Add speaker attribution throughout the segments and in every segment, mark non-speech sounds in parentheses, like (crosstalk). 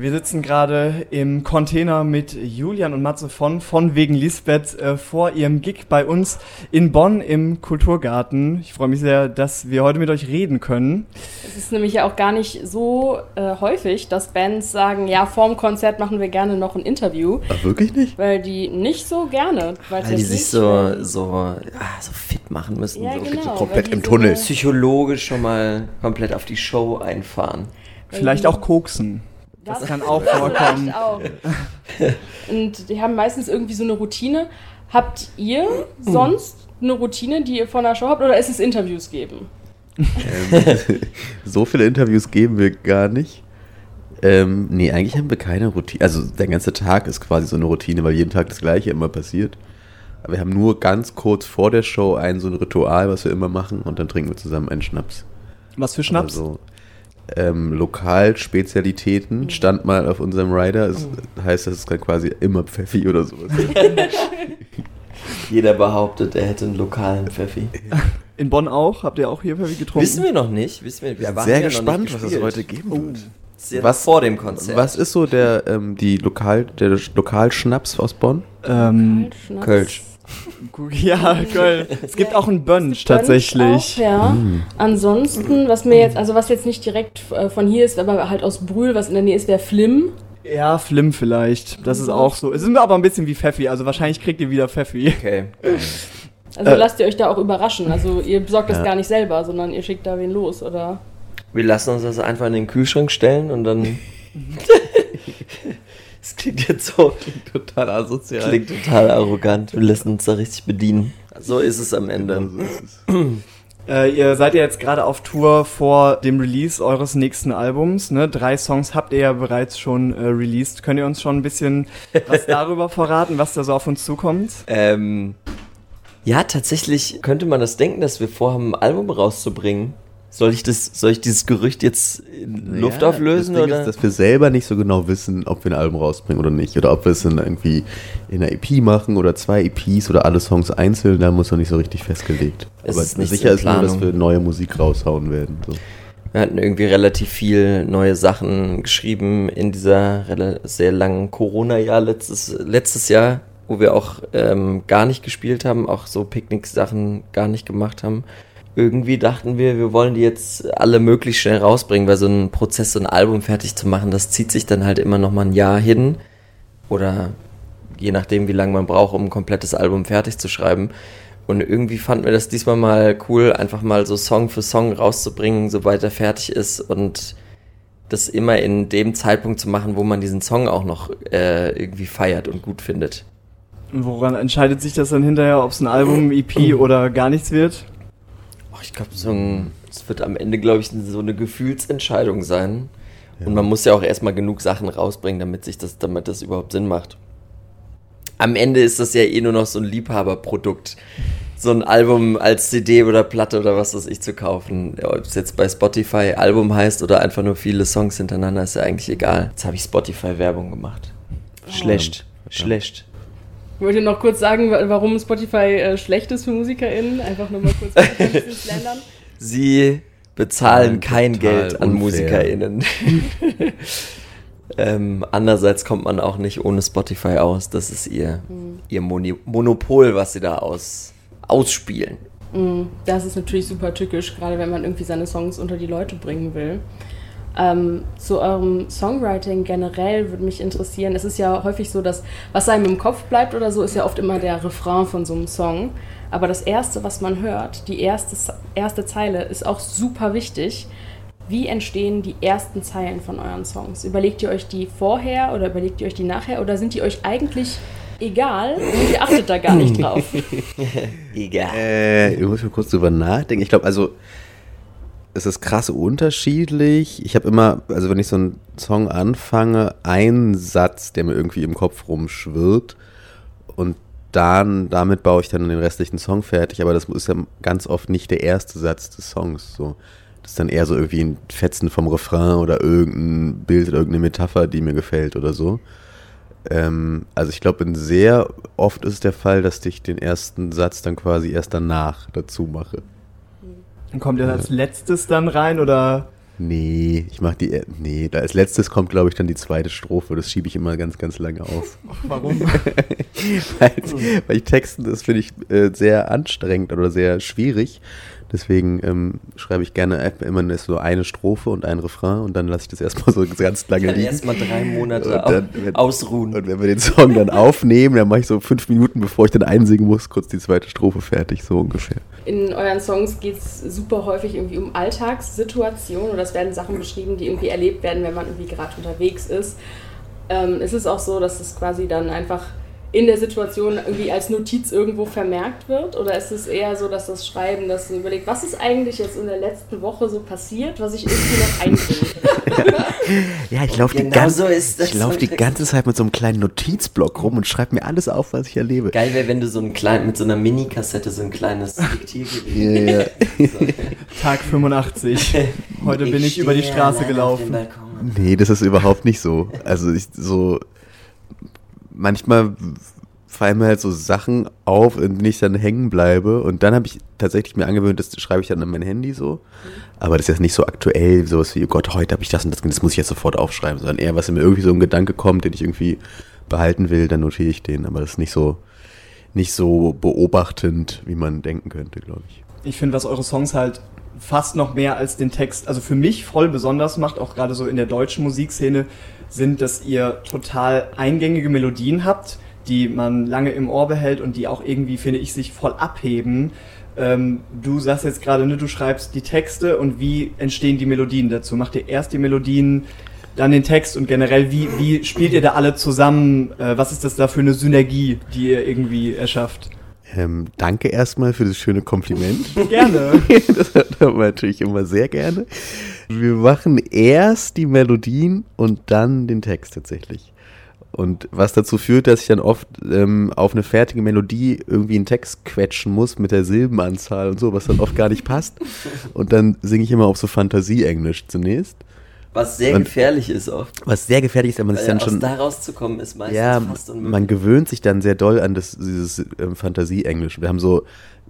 Speaker 1: Wir sitzen gerade im Container mit Julian und Matze von von wegen Lisbeth äh, vor ihrem Gig bei uns in Bonn im Kulturgarten. Ich freue mich sehr, dass wir heute mit euch reden können.
Speaker 2: Es ist nämlich ja auch gar nicht so äh, häufig, dass Bands sagen, ja, vorm Konzert machen wir gerne noch ein Interview.
Speaker 3: Ach, wirklich nicht?
Speaker 2: Weil die nicht so gerne.
Speaker 4: Weil die sich so, so, ah, so fit machen müssen.
Speaker 2: Ja,
Speaker 4: so,
Speaker 2: genau,
Speaker 3: komplett im
Speaker 2: so
Speaker 3: Tunnel.
Speaker 4: Psychologisch schon mal komplett auf die Show einfahren.
Speaker 1: Vielleicht auch koksen. Das, kann auch vorkommen. (laughs)
Speaker 2: Auch. Und die haben meistens irgendwie so eine Routine. Habt ihr sonst eine Routine, die ihr vor einer Show habt, oder ist es Interviews geben?
Speaker 3: Ähm, (laughs) so viele Interviews geben wir gar nicht. Ähm, nee, eigentlich haben wir keine Routine. Also der ganze Tag ist quasi so eine Routine, weil jeden Tag das Gleiche immer passiert. Aber wir haben nur ganz kurz vor der Show ein so ein Ritual, was wir immer machen und dann trinken wir zusammen einen Schnaps.
Speaker 1: Was für Schnaps?
Speaker 3: Also, ähm, Lokalspezialitäten stand mal auf unserem Rider. Es heißt, das ist dann quasi immer Pfeffi oder sowas. (laughs)
Speaker 4: Jeder behauptet, er hätte einen lokalen Pfeffi.
Speaker 1: In Bonn auch? Habt ihr auch hier Pfeffi getrunken?
Speaker 4: Wissen wir noch nicht. Wissen wir, wir waren
Speaker 3: Sehr
Speaker 4: ja noch
Speaker 3: gespannt,
Speaker 4: nicht
Speaker 3: was es heute geben wird.
Speaker 4: Das ist ja
Speaker 3: Was-
Speaker 4: vor dem Konzert.
Speaker 3: Was ist so der, ähm, die Lokal, der Lokalschnaps aus Bonn?
Speaker 1: Ähm.
Speaker 4: Kölsch.
Speaker 1: Ja, Köln. Es gibt auch einen Bönsch
Speaker 2: Bönsch
Speaker 1: tatsächlich.
Speaker 2: Auch, ja. Ansonsten, was mir jetzt, also was jetzt nicht direkt äh, von hier ist, aber halt aus Brühl, was in der Nähe ist, der Flim.
Speaker 1: Ja, Flim vielleicht. Das ist auch so. Es ist aber ein bisschen wie Pfeffi, also wahrscheinlich kriegt ihr wieder Pfeffi.
Speaker 4: Okay.
Speaker 2: Also
Speaker 1: Äh.
Speaker 2: lasst ihr euch da auch überraschen. Also ihr besorgt das
Speaker 3: Ja.
Speaker 2: gar nicht selber, sondern ihr schickt da wen los, oder?
Speaker 4: Wir lassen uns das einfach in den Kühlschrank stellen und dann. (laughs) Das klingt jetzt so.
Speaker 3: Total asozial.
Speaker 4: Klingt total arrogant. Wir lassen uns da richtig bedienen. So ist es am Ende.
Speaker 3: So ist es.
Speaker 1: Äh, ihr seid ja jetzt gerade auf Tour vor dem Release eures nächsten Albums. Ne? Drei Songs habt ihr ja bereits schon äh, released. Könnt ihr uns schon ein bisschen was (laughs) darüber verraten, was da so auf uns zukommt?
Speaker 4: Ähm, ja, tatsächlich könnte man das denken, dass wir vorhaben, ein Album rauszubringen. Soll ich das, soll ich dieses Gerücht jetzt in Luft
Speaker 3: Ja,
Speaker 4: auflösen
Speaker 3: das Ding
Speaker 4: oder?
Speaker 3: Ist, dass wir selber nicht so genau wissen, ob wir ein Album rausbringen oder nicht. Oder ob wir es dann irgendwie in einer EP machen oder zwei EPs oder alle Songs einzeln. Da muss noch nicht so richtig festgelegt.
Speaker 4: Es
Speaker 3: Aber
Speaker 4: ist
Speaker 3: sicher ist nur, dass wir neue Musik raushauen werden. So.
Speaker 4: Wir hatten irgendwie relativ viel neue Sachen geschrieben in dieser sehr langen Corona-Jahr letztes, letztes Jahr, wo wir auch ähm, gar nicht gespielt haben, auch so Picknick-Sachen gar nicht gemacht haben. Irgendwie dachten wir, wir wollen die jetzt alle möglichst schnell rausbringen, weil so ein Prozess, so ein Album fertig zu machen, das zieht sich dann halt immer noch mal ein Jahr hin. Oder je nachdem, wie lange man braucht, um ein komplettes Album fertig zu schreiben. Und irgendwie fanden wir das diesmal mal cool, einfach mal so Song für Song rauszubringen, sobald er fertig ist und das immer in dem Zeitpunkt zu machen, wo man diesen Song auch noch äh, irgendwie feiert und gut findet.
Speaker 1: Und woran entscheidet sich das dann hinterher, ob es ein Album, EP oder gar nichts wird?
Speaker 4: Oh, ich glaube, so es wird am Ende, glaube ich, so eine Gefühlsentscheidung sein. Und man muss ja auch erstmal genug Sachen rausbringen, damit sich das, damit das überhaupt Sinn macht. Am Ende ist das ja eh nur noch so ein Liebhaberprodukt. So ein Album als CD oder Platte oder was weiß ich zu kaufen. Ob es jetzt bei Spotify Album heißt oder einfach nur viele Songs hintereinander, ist ja eigentlich egal. Jetzt habe ich Spotify-Werbung gemacht. Schlecht. Schlecht.
Speaker 2: Ich wollte noch kurz sagen, wa- warum Spotify äh, schlecht ist für MusikerInnen. Einfach nur mal kurz ein bisschen slandern.
Speaker 4: Sie bezahlen kein Geld an
Speaker 3: unfair.
Speaker 4: MusikerInnen. (laughs) ähm, andererseits kommt man auch nicht ohne Spotify aus. Das ist ihr, ihr Moni Monopol, was sie da aus, ausspielen.
Speaker 2: Mm, Das ist natürlich super tückisch, gerade wenn man irgendwie seine Songs unter die Leute bringen will. Ähm, zu eurem Songwriting generell würde mich interessieren. Es ist ja häufig so, dass was einem im Kopf bleibt oder so, ist ja oft immer der Refrain von so einem Song. Aber das Erste, was man hört, die erste, erste Zeile, ist auch super wichtig. Wie entstehen die ersten Zeilen von euren Songs? Überlegt ihr euch die vorher oder überlegt ihr euch die nachher oder sind die euch eigentlich egal und ihr achtet da gar nicht drauf? (laughs)
Speaker 4: Egal.
Speaker 3: Äh, ich muss mal kurz drüber nachdenken. Ich glaube, also es ist krass unterschiedlich. Ich habe immer, also wenn ich so einen Song anfange, einen Satz, der mir irgendwie im Kopf rumschwirrt und dann, damit baue ich dann den restlichen Song fertig, aber das ist ja ganz oft nicht der erste Satz des Songs. So. Das ist dann eher so irgendwie ein Fetzen vom Refrain oder irgendein Bild oder irgendeine Metapher, die mir gefällt oder so. Ähm, also ich glaube, sehr oft ist der Fall, dass ich den ersten Satz dann quasi erst danach dazu mache.
Speaker 1: Und kommt ihr als letztes dann rein oder
Speaker 3: Nee, ich mach die. Nee, als letztes kommt, glaube ich, dann die zweite Strophe. Das schiebe ich immer ganz, ganz lange auf. (laughs)
Speaker 1: Warum? (laughs)
Speaker 3: weil, weil ich Texten, das finde ich äh, sehr anstrengend oder sehr schwierig. Deswegen ähm, schreibe ich gerne immer so eine Strophe und ein Refrain und dann lasse ich das erstmal so ganz lange
Speaker 4: Dann
Speaker 3: liegen.
Speaker 4: erstmal drei Monate
Speaker 3: Und dann, wenn-
Speaker 4: ausruhen.
Speaker 3: Und wenn wir den Song dann aufnehmen, dann mache ich so fünf Minuten, bevor ich dann einsingen muss, kurz die zweite Strophe fertig, so ungefähr.
Speaker 2: In euren Songs geht es super häufig irgendwie um Alltagssituationen oder es werden Sachen beschrieben, die irgendwie erlebt werden, wenn man irgendwie gerade unterwegs ist. Ähm, ist es auch so, dass es quasi dann einfach in der Situation irgendwie als Notiz irgendwo vermerkt wird? Oder ist es eher so, dass das Schreiben, das so überlegt, was ist eigentlich jetzt in der letzten Woche so passiert, was ich irgendwie noch (laughs) einbringe?
Speaker 3: Ja, ich laufe
Speaker 4: Genau
Speaker 3: die, ganze-
Speaker 4: so
Speaker 3: ich lauf die ganze Zeit mit so einem kleinen Notizblock rum und schreibe mir alles auf, was ich erlebe.
Speaker 4: Geil wäre, wenn du so ein klein, mit so einer Mini-Kassette so ein kleines (laughs) Diktiergerät.
Speaker 3: Ja, ja. (laughs)
Speaker 1: Tag 85. Heute bin ich über die Straße gelaufen.
Speaker 3: Nee, das ist überhaupt nicht so. Also ich so manchmal fallen mir halt so Sachen auf, in denen ich dann hängen bleibe. Und dann habe ich tatsächlich mir angewöhnt, das schreibe ich dann an mein Handy so. Aber das ist jetzt nicht so aktuell, sowas wie, oh Gott, heute habe ich das und das, das muss ich jetzt sofort aufschreiben, sondern eher, was mir irgendwie so ein Gedanke kommt, den ich irgendwie behalten will, dann notiere ich den. Aber das ist nicht so, nicht so beobachtend, wie man denken könnte, glaube ich.
Speaker 1: Ich finde, was eure Songs halt fast noch mehr als den Text, also für mich voll besonders macht, auch gerade so in der deutschen Musikszene, sind, dass ihr total eingängige Melodien habt, die man lange im Ohr behält und die auch irgendwie, finde ich, sich voll abheben. Ähm, du sagst jetzt gerade, ne, du schreibst die Texte und wie entstehen die Melodien dazu? Macht ihr erst die Melodien, dann den Text und generell, wie, wie spielt ihr da alle zusammen? Äh, was ist das da für eine Synergie, die ihr irgendwie erschafft?
Speaker 3: Ähm, danke erstmal für das schöne Kompliment. (laughs)
Speaker 1: Gerne. (laughs)
Speaker 3: das hört man natürlich immer sehr gerne. Wir machen erst die Melodien und dann den Text tatsächlich. Und was dazu führt, dass ich dann oft ähm, auf eine fertige Melodie irgendwie einen Text quetschen muss mit der Silbenanzahl und so, was dann oft gar nicht passt. Und dann singe ich immer auf so Fantasie-Englisch zunächst.
Speaker 4: Was sehr
Speaker 3: Und-
Speaker 4: gefährlich ist oft.
Speaker 3: Was sehr gefährlich ist, wenn man sich dann schon.
Speaker 4: da rauszukommen ist meistens
Speaker 3: Ja,
Speaker 4: fast unmöglich.
Speaker 3: man gewöhnt sich dann sehr doll an das, dieses ähm, Fantasie-Englisch. Wir haben so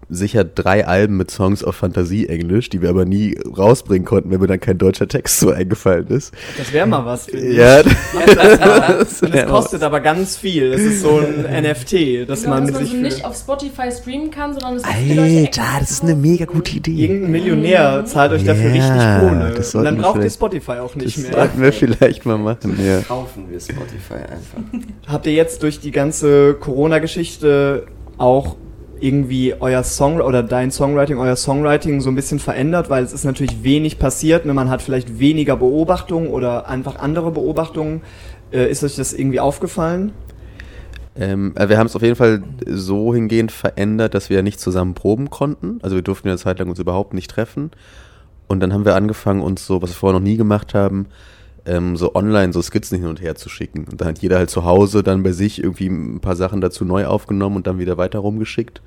Speaker 3: sicher drei Alben mit Songs auf Fantasie-Englisch, die wir aber nie rausbringen konnten, wenn mir dann kein deutscher Text so eingefallen ist.
Speaker 1: Das wäre mal was.
Speaker 3: Ja, (laughs)
Speaker 1: Das,
Speaker 3: wär
Speaker 1: das kostet aber ganz viel. Das ist so ein (laughs) NFT, dass
Speaker 2: Genau,
Speaker 1: man
Speaker 2: dass man
Speaker 1: sich
Speaker 2: so nicht auf Spotify streamen kann, sondern es
Speaker 3: Alter, das ist eine mega gute Idee.
Speaker 1: irgendein Millionär zahlt euch dafür
Speaker 3: Ja,
Speaker 1: richtig Kohle.
Speaker 3: das
Speaker 1: Und dann braucht ihr Spotify auch
Speaker 3: Das
Speaker 1: nicht mehr.
Speaker 3: sollten wir vielleicht mal machen, ja.
Speaker 4: Kaufen wir Spotify einfach.
Speaker 1: Habt ihr jetzt durch die ganze Corona-Geschichte auch irgendwie euer Song oder dein Songwriting, euer Songwriting so ein bisschen verändert, weil es ist natürlich wenig passiert, ne? man hat vielleicht weniger Beobachtungen oder einfach andere Beobachtungen. Äh, ist euch das irgendwie aufgefallen?
Speaker 3: Ähm, äh, wir haben es auf jeden Fall so hingehend verändert, dass wir nicht zusammen proben konnten. Also wir durften ja eine Zeit lang uns überhaupt nicht treffen. Und dann haben wir angefangen, uns so, was wir vorher noch nie gemacht haben, ähm, so online so Skizzen hin und her zu schicken. Und dann hat jeder halt zu Hause dann bei sich irgendwie ein paar Sachen dazu neu aufgenommen und dann wieder weiter rumgeschickt.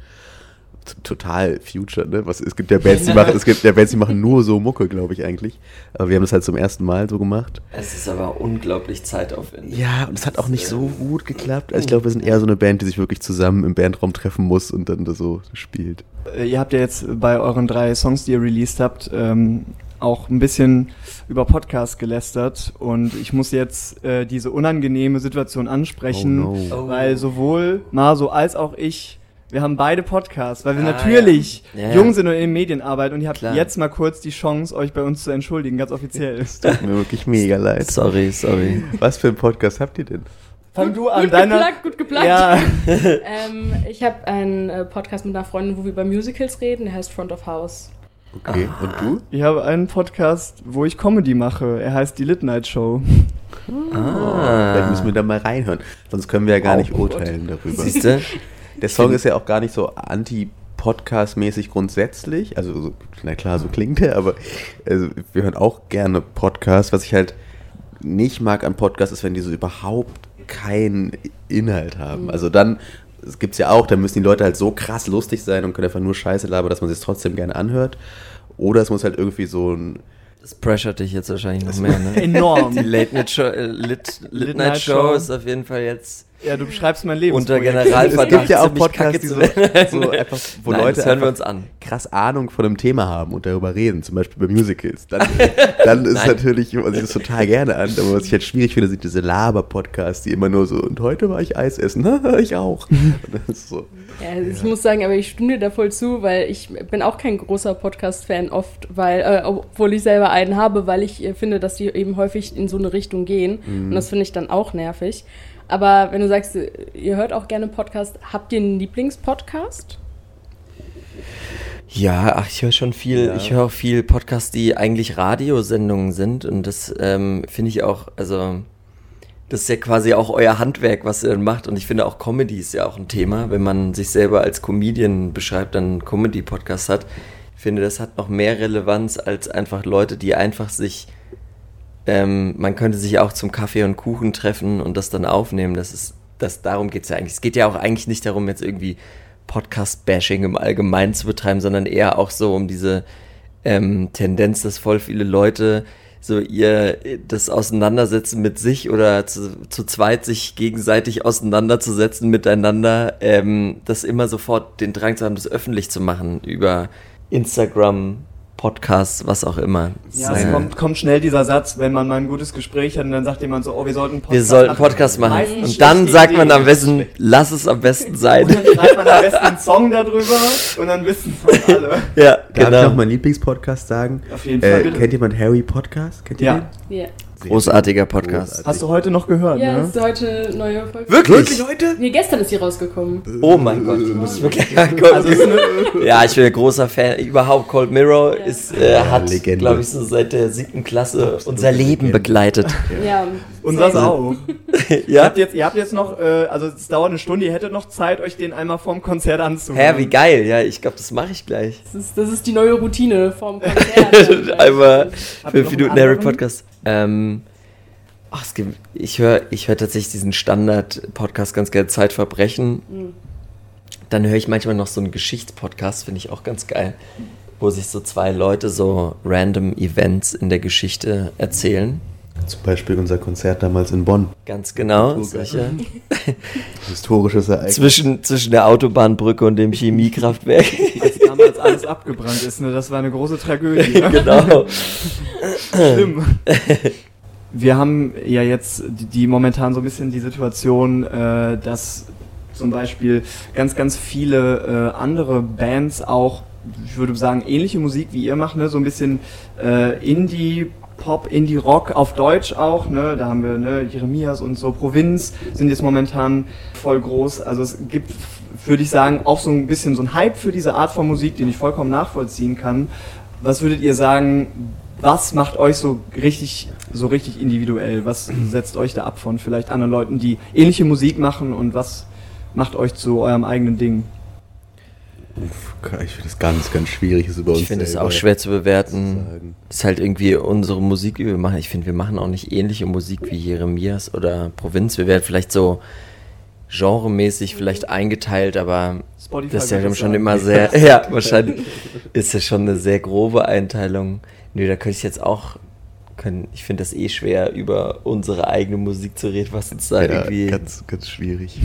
Speaker 3: T- Total Future, ne? Was, es gibt ja Bands, die machen, es gibt ja Bands, die machen nur so Mucke, glaube ich eigentlich. Aber wir haben das halt zum ersten Mal so gemacht.
Speaker 4: Es ist aber unglaublich zeitaufwendig.
Speaker 3: Ja, und es hat auch nicht so
Speaker 4: Ähm,
Speaker 3: gut geklappt. Also ich glaube, wir sind eher so eine Band, die sich wirklich zusammen im Bandraum treffen muss und dann da so spielt.
Speaker 1: Äh, Ihr habt ja jetzt bei euren drei Songs, die ihr released habt, ähm, auch ein bisschen über Podcast gelästert und ich muss jetzt äh, diese unangenehme Situation ansprechen,
Speaker 3: Oh no.
Speaker 4: Oh.
Speaker 1: weil sowohl Marso als auch ich, wir haben beide Podcasts, weil wir
Speaker 4: Ah,
Speaker 1: natürlich
Speaker 4: ja. Ja,
Speaker 1: jung sind und in den Medien arbeiten und ihr habt
Speaker 4: Klar.
Speaker 1: jetzt mal kurz die Chance, euch bei uns zu entschuldigen, ganz offiziell.
Speaker 3: Tut mir wirklich mega leid.
Speaker 4: Sorry, sorry.
Speaker 3: Was für einen Podcast habt ihr denn?
Speaker 1: Fang du an,
Speaker 2: Gut
Speaker 1: deiner...
Speaker 2: geplagt, gut geplagt.
Speaker 1: Ja, (laughs)
Speaker 2: Ähm, ich habe einen äh, Podcast mit einer Freundin, wo wir über Musicals reden, der heißt Front of House.
Speaker 3: Okay, und du?
Speaker 1: ich habe einen Podcast, wo ich Comedy mache. Er heißt die Lit Night Show.
Speaker 3: Vielleicht müssen wir da mal reinhören. Sonst können wir ja gar
Speaker 1: Oh,
Speaker 3: nicht
Speaker 1: oh Gott.
Speaker 3: urteilen darüber. (laughs)
Speaker 4: Siehst du?
Speaker 3: Der Song ist ja auch gar nicht so anti-Podcast-mäßig grundsätzlich. Also, so, na klar, so klingt er, aber also, wir hören auch gerne Podcasts. Was ich halt nicht mag an Podcasts ist, wenn die so überhaupt keinen Inhalt haben. Also dann, es gibt's ja auch, da müssen die Leute halt so krass lustig sein und können einfach nur Scheiße labern, dass man sich trotzdem gerne anhört. Oder es muss halt irgendwie so ein
Speaker 4: Das pressure dich jetzt wahrscheinlich noch mehr, (laughs) ne?
Speaker 1: Enorm.
Speaker 4: Die Late Night Show, äh, Lit, Lit,
Speaker 1: Lit
Speaker 4: Night
Speaker 1: Night
Speaker 4: Show
Speaker 1: Show.
Speaker 4: ist auf jeden Fall jetzt.
Speaker 1: Ja, du beschreibst mein Leben.
Speaker 4: Unter
Speaker 3: Es
Speaker 4: Generalverdacht
Speaker 3: gibt ja auch Podcasts, die so, (laughs) so einfach, wo
Speaker 4: Nein,
Speaker 3: Leute
Speaker 4: das hören wir uns an.
Speaker 3: krass Ahnung von einem Thema haben und darüber reden, zum Beispiel bei Musicals. Dann, dann (laughs) ist
Speaker 4: Nein.
Speaker 3: natürlich, man sich das total gerne an, aber was ich halt schwierig finde, sind diese Laber-Podcasts, die immer nur so, und heute war ich Eis essen, (laughs) ich auch. Und das ist so,
Speaker 2: Ja, also ich muss sagen, aber ich stimme dir da voll zu, weil ich bin auch kein großer Podcast-Fan oft, weil, äh, obwohl ich selber einen habe, weil ich äh, finde, dass die eben häufig in so eine Richtung gehen. Und das finde ich dann auch nervig. Aber wenn du sagst, ihr hört auch gerne Podcast, habt ihr einen Lieblingspodcast?
Speaker 4: Ja, ach, ich höre schon viel,
Speaker 3: Ja.
Speaker 4: ich höre auch viel Podcasts, die eigentlich Radiosendungen sind und das ähm, finde ich auch, also das ist ja quasi auch euer Handwerk, was ihr dann macht und ich finde auch Comedy ist ja auch ein Thema, wenn man sich selber als Comedian beschreibt, dann einen Comedy-Podcast hat. Ich finde, das hat noch mehr Relevanz als einfach Leute, die einfach sich, ähm, man könnte sich auch zum Kaffee und Kuchen treffen und das dann aufnehmen. Das ist, das, darum geht's ja eigentlich. Es geht ja auch eigentlich nicht darum, jetzt irgendwie Podcast-Bashing im Allgemeinen zu betreiben, sondern eher auch so um diese ähm, Tendenz, dass voll viele Leute so ihr das Auseinandersetzen mit sich oder zu, zu zweit sich gegenseitig auseinanderzusetzen miteinander, ähm, das immer sofort den Drang zu haben, das öffentlich zu machen über Instagram, Podcasts, was auch immer.
Speaker 1: Ja, es kommt, kommt schnell dieser Satz, wenn man mal ein gutes Gespräch hat und dann sagt jemand so, oh, wir sollten einen Podcast
Speaker 4: wir sollten. Podcast machen.
Speaker 1: Meistens
Speaker 4: Und dann sagt man am besten, (laughs) lass es am besten sein.
Speaker 1: Und dann schreibt man am besten einen Song darüber und dann wissen es (laughs) alle.
Speaker 4: ja,
Speaker 3: Darf ich noch meinen Lieblingspodcast sagen?
Speaker 1: Auf jeden Fall.
Speaker 3: Äh, kennt jemand Harry Podcast? Kennt ihr
Speaker 1: Ja.
Speaker 2: Ja.
Speaker 4: Großartiger Podcast.
Speaker 3: Großartig.
Speaker 1: Hast du heute noch gehört,
Speaker 2: Ja,
Speaker 1: ne?
Speaker 2: das ist heute eine neue Folge.
Speaker 4: Wirklich?
Speaker 3: heute?
Speaker 2: Nee, gestern ist sie rausgekommen.
Speaker 4: Oh mein Gott, die muss ich wirklich angucken.
Speaker 1: Also
Speaker 4: ja, ich bin ein großer Fan. Überhaupt Cold Mirror
Speaker 2: Ja.
Speaker 4: ist, äh, hat, glaube ich, so seit der siebten Klasse
Speaker 3: Absolute
Speaker 4: unser Leben
Speaker 3: Legende.
Speaker 4: begleitet.
Speaker 2: Ja.
Speaker 1: unseres
Speaker 2: same.
Speaker 1: auch. (laughs) Ihr
Speaker 4: ja?
Speaker 1: habt jetzt, ihr habt jetzt noch, äh, also es dauert eine Stunde, ihr hättet noch Zeit, euch den einmal vorm Konzert anzuhören.
Speaker 4: Hä, wie geil. Ja, ich glaube, das mache ich gleich.
Speaker 2: Das ist, das ist die neue Routine vom (laughs) Konzert.
Speaker 4: Einmal
Speaker 1: ihr
Speaker 4: fünf Minuten Harry? Podcast. Ähm, ach, es gibt, ich höre ich hör tatsächlich diesen Standard-Podcast ganz gerne Zeitverbrechen.
Speaker 2: Mhm.
Speaker 4: Dann höre ich manchmal noch so einen Geschichtspodcast, finde ich auch ganz geil, wo sich so zwei Leute so random Events in der Geschichte erzählen.
Speaker 3: Zum Beispiel unser Konzert damals in Bonn.
Speaker 4: Ganz genau.
Speaker 3: Oh,
Speaker 4: Solche.
Speaker 3: Historisches Ereignis.
Speaker 4: zwischen, zwischen der Autobahnbrücke und dem Chemiekraftwerk. (laughs)
Speaker 1: Als damals alles abgebrannt ist, ne? Das war eine große Tragödie. Ne? (laughs)
Speaker 4: genau.
Speaker 1: Schlimm. Wir haben ja jetzt die, die momentan so ein bisschen die Situation, äh, dass zum Beispiel ganz, ganz viele äh, andere Bands auch, ich würde sagen, ähnliche Musik wie ihr macht, ne? so ein bisschen äh, Indie, Pop, Indie Rock auf Deutsch auch, ne? Da haben wir ne, Jeremias und so Provinz sind jetzt momentan voll groß. Also es gibt, würde ich sagen, auch so ein bisschen so ein Hype für diese Art von Musik, den ich vollkommen nachvollziehen kann. Was würdet ihr sagen, was macht euch so richtig, so richtig individuell? Was setzt euch da ab von vielleicht anderen Leuten, die ähnliche Musik machen und was macht euch zu eurem eigenen Ding?
Speaker 3: Uff, ich finde das ganz, ganz schwierig, das über uns
Speaker 4: Ich finde es auch schwer zu bewerten. Das ist halt irgendwie unsere Musik, die wir machen. Ich finde, wir machen auch nicht ähnliche Musik wie Jeremias oder Provinz. Wir werden vielleicht so genremäßig vielleicht eingeteilt, aber
Speaker 1: Spotify
Speaker 4: das ist ja schon
Speaker 1: sagen.
Speaker 4: immer sehr, (laughs) ja, wahrscheinlich ist das schon eine sehr grobe Einteilung. Nö, da könnte ich jetzt auch, können, ich finde das eh schwer, über unsere eigene Musik zu reden, was uns da
Speaker 3: Ja,
Speaker 4: irgendwie,
Speaker 3: ganz, ganz schwierig.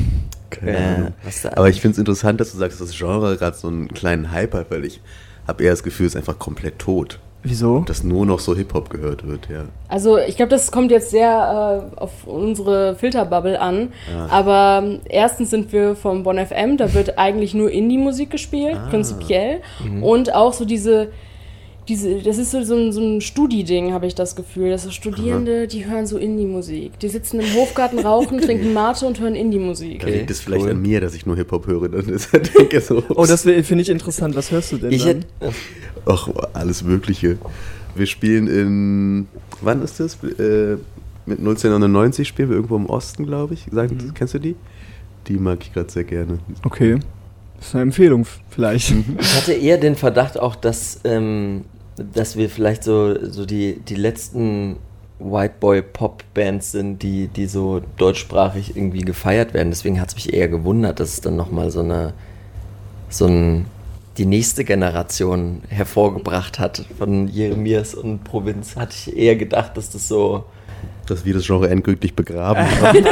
Speaker 3: Keine
Speaker 4: äh, da
Speaker 3: Aber ich finde es interessant, dass du sagst, dass das Genre gerade so einen kleinen Hype hat, weil ich habe eher das Gefühl, es ist einfach komplett tot.
Speaker 1: Wieso?
Speaker 3: Dass nur noch so Hip-Hop gehört wird, ja.
Speaker 2: Also ich glaube, das kommt jetzt sehr äh, auf unsere Filterbubble an.
Speaker 3: Ja.
Speaker 2: Aber ähm, erstens sind wir vom Bonn FM, da wird eigentlich nur Indie-Musik gespielt,
Speaker 3: Ah.
Speaker 2: prinzipiell. Und auch so diese, diese, das ist so, so ein, so ein Studi-Ding, habe ich das Gefühl. Dass so Studierende, die hören so Indie-Musik. Die sitzen im Hofgarten, rauchen, (laughs) trinken Mate und hören Indie-Musik.
Speaker 3: Da
Speaker 4: Okay,
Speaker 3: liegt es vielleicht
Speaker 4: cool.
Speaker 3: an mir, dass ich nur Hip-Hop höre. Dann ist denke (laughs) so,
Speaker 1: Oh, das finde ich interessant. Was hörst du denn
Speaker 4: ich
Speaker 1: dann?
Speaker 4: hätte,
Speaker 3: Ach, alles Mögliche. Wir spielen in. Wann ist das? Äh, mit 1999 spielen wir irgendwo im Osten, glaube ich. Sag,
Speaker 1: Mhm.
Speaker 3: Kennst du die? Die mag ich gerade sehr gerne.
Speaker 1: Okay. Das ist eine Empfehlung vielleicht.
Speaker 4: Ich hatte eher den Verdacht auch, dass, ähm, dass wir vielleicht so, so die, die letzten White Boy Pop Bands sind, die, die so deutschsprachig irgendwie gefeiert werden. Deswegen hat es mich eher gewundert, dass es dann nochmal so eine, so ein, die nächste Generation hervorgebracht hat von Jeremias und Provinz. Hatte ich eher gedacht, dass das so
Speaker 3: Dass wir das Genre endgültig begraben (laughs) haben.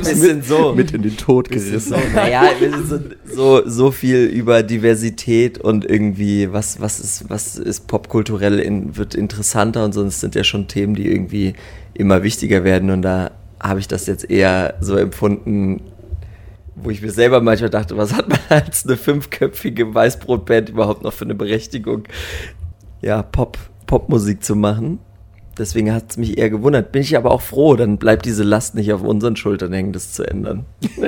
Speaker 4: Bisschen so.
Speaker 3: mit in den Tod gerissen.
Speaker 4: so, naja, wir sind so, so, so viel über Diversität und irgendwie, was, was ist, was ist popkulturell, in, wird interessanter und sonst sind ja schon Themen, die irgendwie immer wichtiger werden und da habe ich das jetzt eher so empfunden, wo ich mir selber manchmal dachte, was hat man als eine fünfköpfige Weißbrotband überhaupt noch für eine Berechtigung, ja, Pop, Popmusik zu machen? Deswegen hat es mich eher gewundert. Bin ich aber auch froh, dann bleibt diese Last nicht auf unseren Schultern hängen, das zu ändern. (laughs)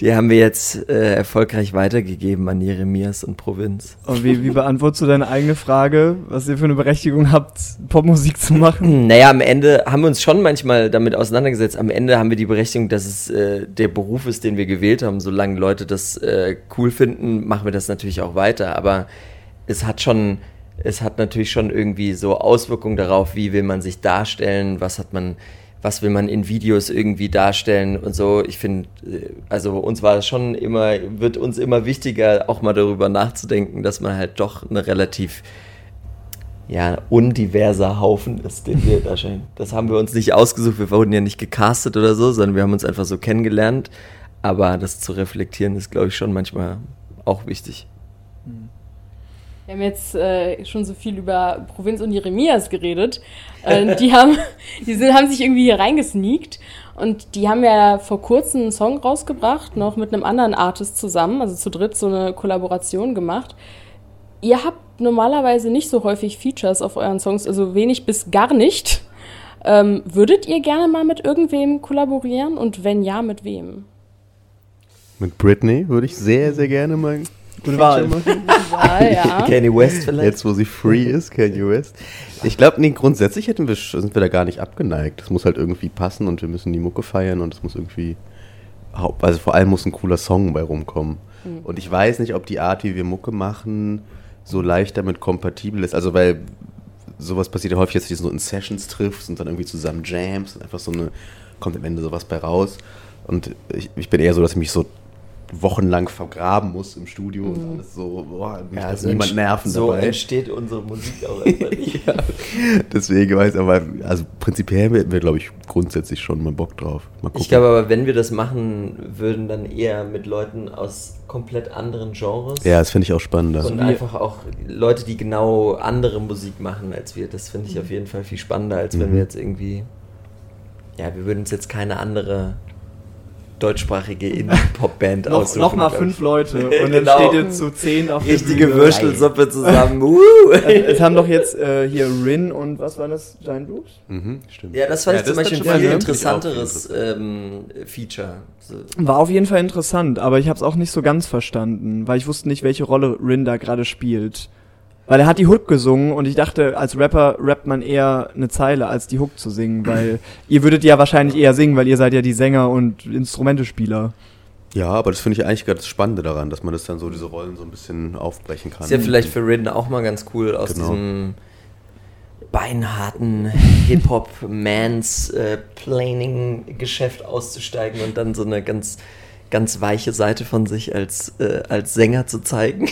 Speaker 4: Die haben wir jetzt äh, erfolgreich weitergegeben an Jeremias und Provinz.
Speaker 1: Und wie, wie beantwortest du deine eigene Frage, was ihr für eine Berechtigung habt, Popmusik zu machen?
Speaker 4: Naja, am Ende haben wir uns schon manchmal damit auseinandergesetzt. Am Ende haben wir die Berechtigung, dass es äh, der Beruf ist, den wir gewählt haben. Solange Leute das äh, cool finden, machen wir das natürlich auch weiter. Aber es hat schon, es hat natürlich schon irgendwie so Auswirkungen darauf, wie will man sich darstellen, was hat man, was will man in Videos irgendwie darstellen und so. Ich finde, äh, also uns war es schon immer, wird uns immer wichtiger, auch mal darüber nachzudenken, dass man halt doch eine relativ ja, undiverser Haufen ist, den wir da scheinen. Das haben wir uns nicht ausgesucht, wir wurden ja nicht gecastet oder so, sondern wir haben uns einfach so kennengelernt. Aber das zu reflektieren ist, glaube ich, schon manchmal auch wichtig.
Speaker 2: Wir haben jetzt äh, schon so viel über Provinz und Jeremias geredet. Äh, (laughs) die haben, die sind, haben sich irgendwie hier reingesneakt und die haben ja vor kurzem einen Song rausgebracht, noch mit einem anderen Artist zusammen, also zu dritt so eine Kollaboration gemacht. Ihr habt normalerweise nicht so häufig Features auf euren Songs, also wenig bis gar nicht. Ähm, würdet ihr gerne mal mit irgendwem kollaborieren und wenn ja, mit wem?
Speaker 3: Mit Britney würde ich sehr, sehr gerne mal
Speaker 1: Gute Wahl. (laughs)
Speaker 3: machen.
Speaker 2: Ja.
Speaker 4: Kanye West (laughs) vielleicht?
Speaker 3: Jetzt, wo sie free ist, Kanye West. Ich glaube, nee, grundsätzlich hätten wir, sind wir da gar nicht abgeneigt. Es muss halt irgendwie passen und wir müssen die Mucke feiern und es muss irgendwie, also vor allem muss ein cooler Song bei rumkommen. Und ich weiß nicht, ob die Art, wie wir Mucke machen, so leicht damit kompatibel ist. Also, weil sowas passiert ja häufig, dass du dich so in Sessions triffst und dann irgendwie zusammen jams und einfach so eine, kommt am Ende sowas bei raus. Und ich, ich bin eher so, dass ich mich so wochenlang vergraben muss im Studio und alles so, boah, mich
Speaker 4: Ja,
Speaker 3: darf
Speaker 4: so
Speaker 3: niemand nerven
Speaker 4: so
Speaker 3: dabei.
Speaker 4: entsteht unsere Musik auch einfach (laughs) nicht.
Speaker 3: ja. Deswegen weiß ich aber, also prinzipiell hätten wir, glaube ich, grundsätzlich schon mal Bock drauf. Mal gucken.
Speaker 4: Ich glaube aber, wenn wir das machen würden, dann eher mit Leuten aus komplett anderen Genres.
Speaker 3: ja, das finde ich auch spannender.
Speaker 4: Und einfach auch Leute, die genau andere Musik machen als wir. Das finde ich auf jeden Fall viel spannender, als wenn
Speaker 3: Mhm.
Speaker 4: wir jetzt irgendwie. Ja, wir würden uns jetzt keine andere deutschsprachige Indie-Pop-Band
Speaker 1: Noch,
Speaker 4: aussuchen.
Speaker 1: noch mal
Speaker 4: glaub
Speaker 1: fünf. Leute (laughs) und dann
Speaker 4: Genau.
Speaker 1: steht ihr zu zehn auf
Speaker 4: Richtige. Würstelsuppe zusammen. Uh. (laughs)
Speaker 1: Es haben doch jetzt äh, hier Rin und was war das? Giant Boobs?
Speaker 3: Mhm, stimmt.
Speaker 4: Ja, das fand
Speaker 3: Ja,
Speaker 4: ich zum
Speaker 3: das ist
Speaker 4: Beispiel
Speaker 3: dann
Speaker 4: ein viel interessanteres ähm, Feature. So.
Speaker 1: War auf jeden Fall interessant, aber ich habe es auch nicht so ganz verstanden, weil ich wusste nicht, welche Rolle Rin da gerade spielt. Weil er hat die Hook gesungen und ich dachte, als Rapper rappt man eher eine Zeile, als die Hook zu singen, weil (clears throat) ihr würdet ja wahrscheinlich eher singen, weil ihr seid ja die Sänger und Instrumentespieler.
Speaker 3: Ja, aber das finde ich eigentlich gerade das Spannende daran, dass man das dann so, diese Rollen so ein bisschen aufbrechen kann.
Speaker 4: Ist ja vielleicht für Rin auch mal ganz cool, aus
Speaker 3: Genau.
Speaker 4: diesem beinharten (laughs) Hip-Hop-Mans-Planing-Geschäft auszusteigen und dann so eine ganz, ganz weiche Seite von sich als, äh, als Sänger zu zeigen.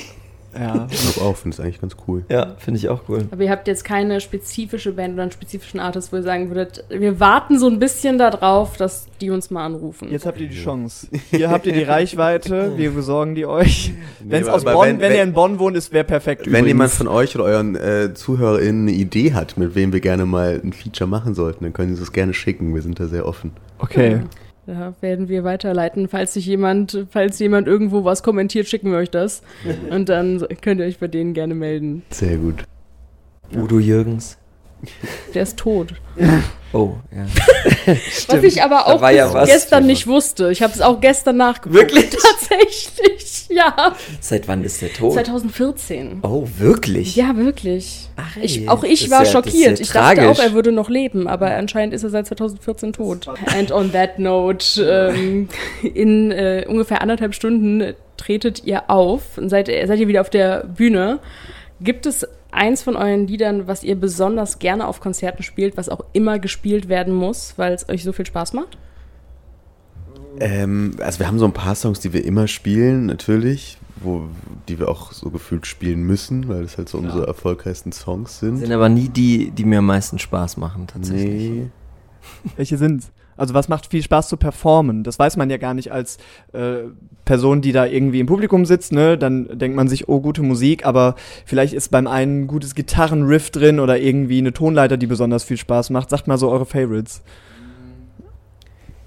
Speaker 1: Ja.
Speaker 3: Ich glaube auch, finde es eigentlich ganz cool.
Speaker 4: Ja, finde ich auch cool.
Speaker 2: Aber ihr habt jetzt keine spezifische Band oder einen spezifischen Artist, wo ihr sagen würdet, wir warten so ein bisschen darauf, dass die uns mal anrufen.
Speaker 1: Jetzt habt ihr die Chance. Hier habt ihr die (laughs) Reichweite, wir besorgen die euch. Wenn's
Speaker 3: aber-
Speaker 1: aus Bonn,
Speaker 3: wenn-
Speaker 1: wenn,
Speaker 3: wenn-
Speaker 1: ihr in Bonn wohnt, ist wäre perfekt.
Speaker 3: Wenn
Speaker 1: übrigens.
Speaker 3: jemand von euch oder euren äh, ZuhörerInnen eine Idee hat, mit wem wir gerne mal ein Feature machen sollten, dann können Sie es gerne schicken. Wir sind da sehr offen.
Speaker 1: Okay.
Speaker 2: Da werden wir weiterleiten. Falls sich jemand, falls jemand irgendwo was kommentiert, schicken wir euch das. (laughs) Und dann könnt ihr euch bei denen gerne melden.
Speaker 3: Sehr gut.
Speaker 4: Udo Jürgens. (laughs)
Speaker 2: Der ist tot. (laughs)
Speaker 4: Oh, ja.
Speaker 2: Was ich aber auch
Speaker 4: ja
Speaker 2: gestern nicht wusste. Ich habe es auch gestern nachgeguckt.
Speaker 4: Wirklich?
Speaker 2: Tatsächlich, (laughs) ja.
Speaker 4: Seit wann ist der tot?
Speaker 2: 2014.
Speaker 4: Oh, wirklich?
Speaker 2: Ja, wirklich.
Speaker 4: Ach,
Speaker 2: Ich, auch ich war
Speaker 4: ja-
Speaker 2: schockiert.
Speaker 4: ja
Speaker 2: ich dachte
Speaker 4: tragisch.
Speaker 2: auch, er würde noch leben, aber anscheinend ist er seit 2014 tot. And on that note, ähm, in äh, ungefähr anderthalb Stunden tretet ihr auf und seid, seid ihr wieder auf der Bühne. Gibt es eins von euren Liedern, was ihr besonders gerne auf Konzerten spielt, was auch immer gespielt werden muss, weil es euch so viel Spaß macht?
Speaker 3: Ähm, also wir haben so ein paar Songs, die wir immer spielen, natürlich. wo, die wir auch so gefühlt spielen müssen, weil das halt so unsere erfolgreichsten Songs sind.
Speaker 4: Sind aber nie die, die mir am meisten Spaß machen, tatsächlich.
Speaker 3: Nee.
Speaker 1: Welche sind's? Also was macht viel Spaß zu performen? Das weiß man ja gar nicht als äh, Person, die da irgendwie im Publikum sitzt, ne? Dann denkt man sich, oh, gute Musik, aber vielleicht ist beim einen ein gutes Gitarrenriff drin oder irgendwie eine Tonleiter, die besonders viel Spaß macht. Sagt mal so eure Favorites.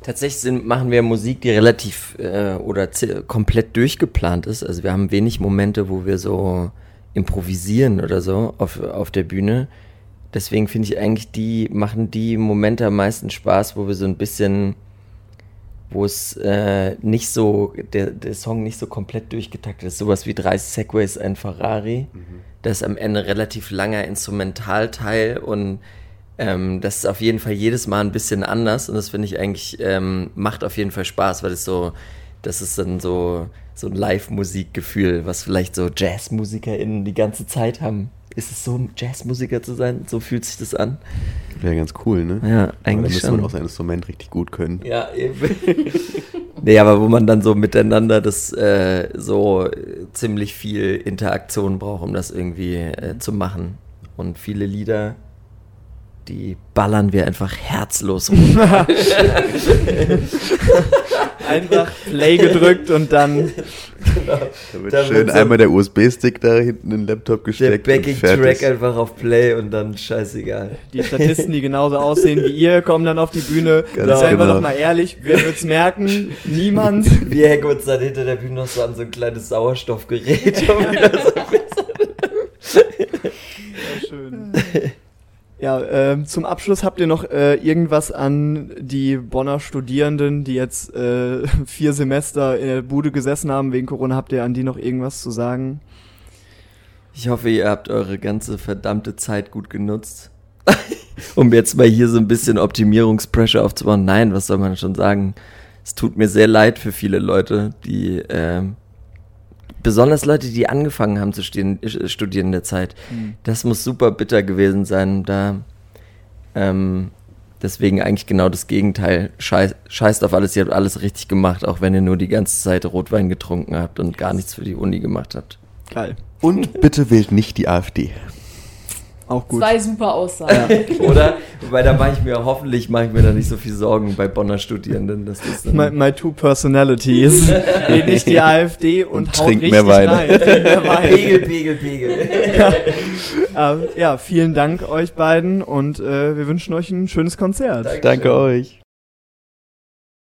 Speaker 4: Tatsächlich sind, machen wir Musik, die relativ äh, oder komplett durchgeplant ist. Also wir haben wenig Momente, wo wir so improvisieren oder so auf, auf der Bühne. Deswegen finde ich eigentlich, die machen die Momente am meisten Spaß, wo wir so ein bisschen, wo es äh, nicht so, der, der Song nicht so komplett durchgetaktet ist. Sowas wie drei Segways, ein Ferrari. Das ist am Ende relativ langer Instrumentalteil und ähm, das ist auf jeden Fall jedes Mal ein bisschen anders und das finde ich eigentlich, ähm, macht auf jeden Fall Spaß, weil es so, das ist dann so, so ein Live-Musikgefühl, was vielleicht so JazzmusikerInnen die ganze Zeit haben. Ist es so, Jazzmusiker zu sein? So fühlt sich das an?
Speaker 3: Wäre ganz cool, ne?
Speaker 4: Ja,
Speaker 3: Aber da
Speaker 4: eigentlich
Speaker 3: müsste man auch sein Instrument richtig gut können.
Speaker 4: Ja, eben. (laughs) nee, aber wo man dann so miteinander das äh, so ziemlich viel Interaktion braucht, um das irgendwie äh, zu machen. Und viele Lieder, die ballern wir einfach herzlos rum. (laughs)
Speaker 1: Einfach Play gedrückt und dann
Speaker 3: Da wird
Speaker 4: Da
Speaker 3: schön
Speaker 4: wird so-
Speaker 3: einmal der USB-Stick da hinten in den Laptop
Speaker 4: Der
Speaker 3: gesteckt. und
Speaker 4: Backing-Track einfach auf Play und dann scheißegal.
Speaker 1: die Statisten, die genauso aussehen wie ihr, kommen dann auf die Bühne.
Speaker 3: Ganz
Speaker 1: Seien wir
Speaker 3: genau.
Speaker 1: doch mal ehrlich, wer wird's merken? Niemand.
Speaker 4: Wir hängen uns dann hinter der Bühne noch so an so ein kleines Sauerstoffgerät. um wieder so
Speaker 1: Schön. (laughs) Ja, ähm, zum Abschluss habt ihr noch äh, irgendwas an die Bonner Studierenden, die jetzt äh, (laughs) vier Semester in der Bude gesessen haben wegen Corona, habt ihr an die noch irgendwas zu sagen?
Speaker 4: Ich hoffe, ihr habt eure ganze verdammte Zeit gut genutzt. (laughs) um jetzt mal hier so ein bisschen Optimierungspressure aufzubauen. Nein, was soll man schon sagen? Es tut mir sehr leid für viele Leute, die, ähm, besonders Leute, die angefangen haben zu studieren, äh, studieren in der Zeit. Das muss super bitter gewesen sein. Da, ähm, deswegen eigentlich genau das Gegenteil. Scheiß, scheißt auf alles, ihr habt alles richtig gemacht, auch wenn ihr nur die ganze Zeit Rotwein getrunken habt und gar nichts für die Uni gemacht habt.
Speaker 1: Geil.
Speaker 3: Und bitte wählt nicht die AfD.
Speaker 1: Auch gut.
Speaker 2: Zwei super Aussagen. (laughs)
Speaker 4: Oder? Wobei da mache ich mir, hoffentlich mache ich mir da nicht so viel Sorgen bei Bonner Studierenden. Das dann
Speaker 1: My, my two personalities. (laughs) Wählt nicht die AfD und,
Speaker 3: Und
Speaker 1: richtig
Speaker 3: mehr Wein.
Speaker 1: rein. Trinkt mehr (laughs) Wein.
Speaker 4: Pegel, Pegel, Pegel.
Speaker 1: Ähm, ja, vielen Dank euch beiden und äh, wir wünschen euch ein schönes Konzert.
Speaker 3: Danke euch.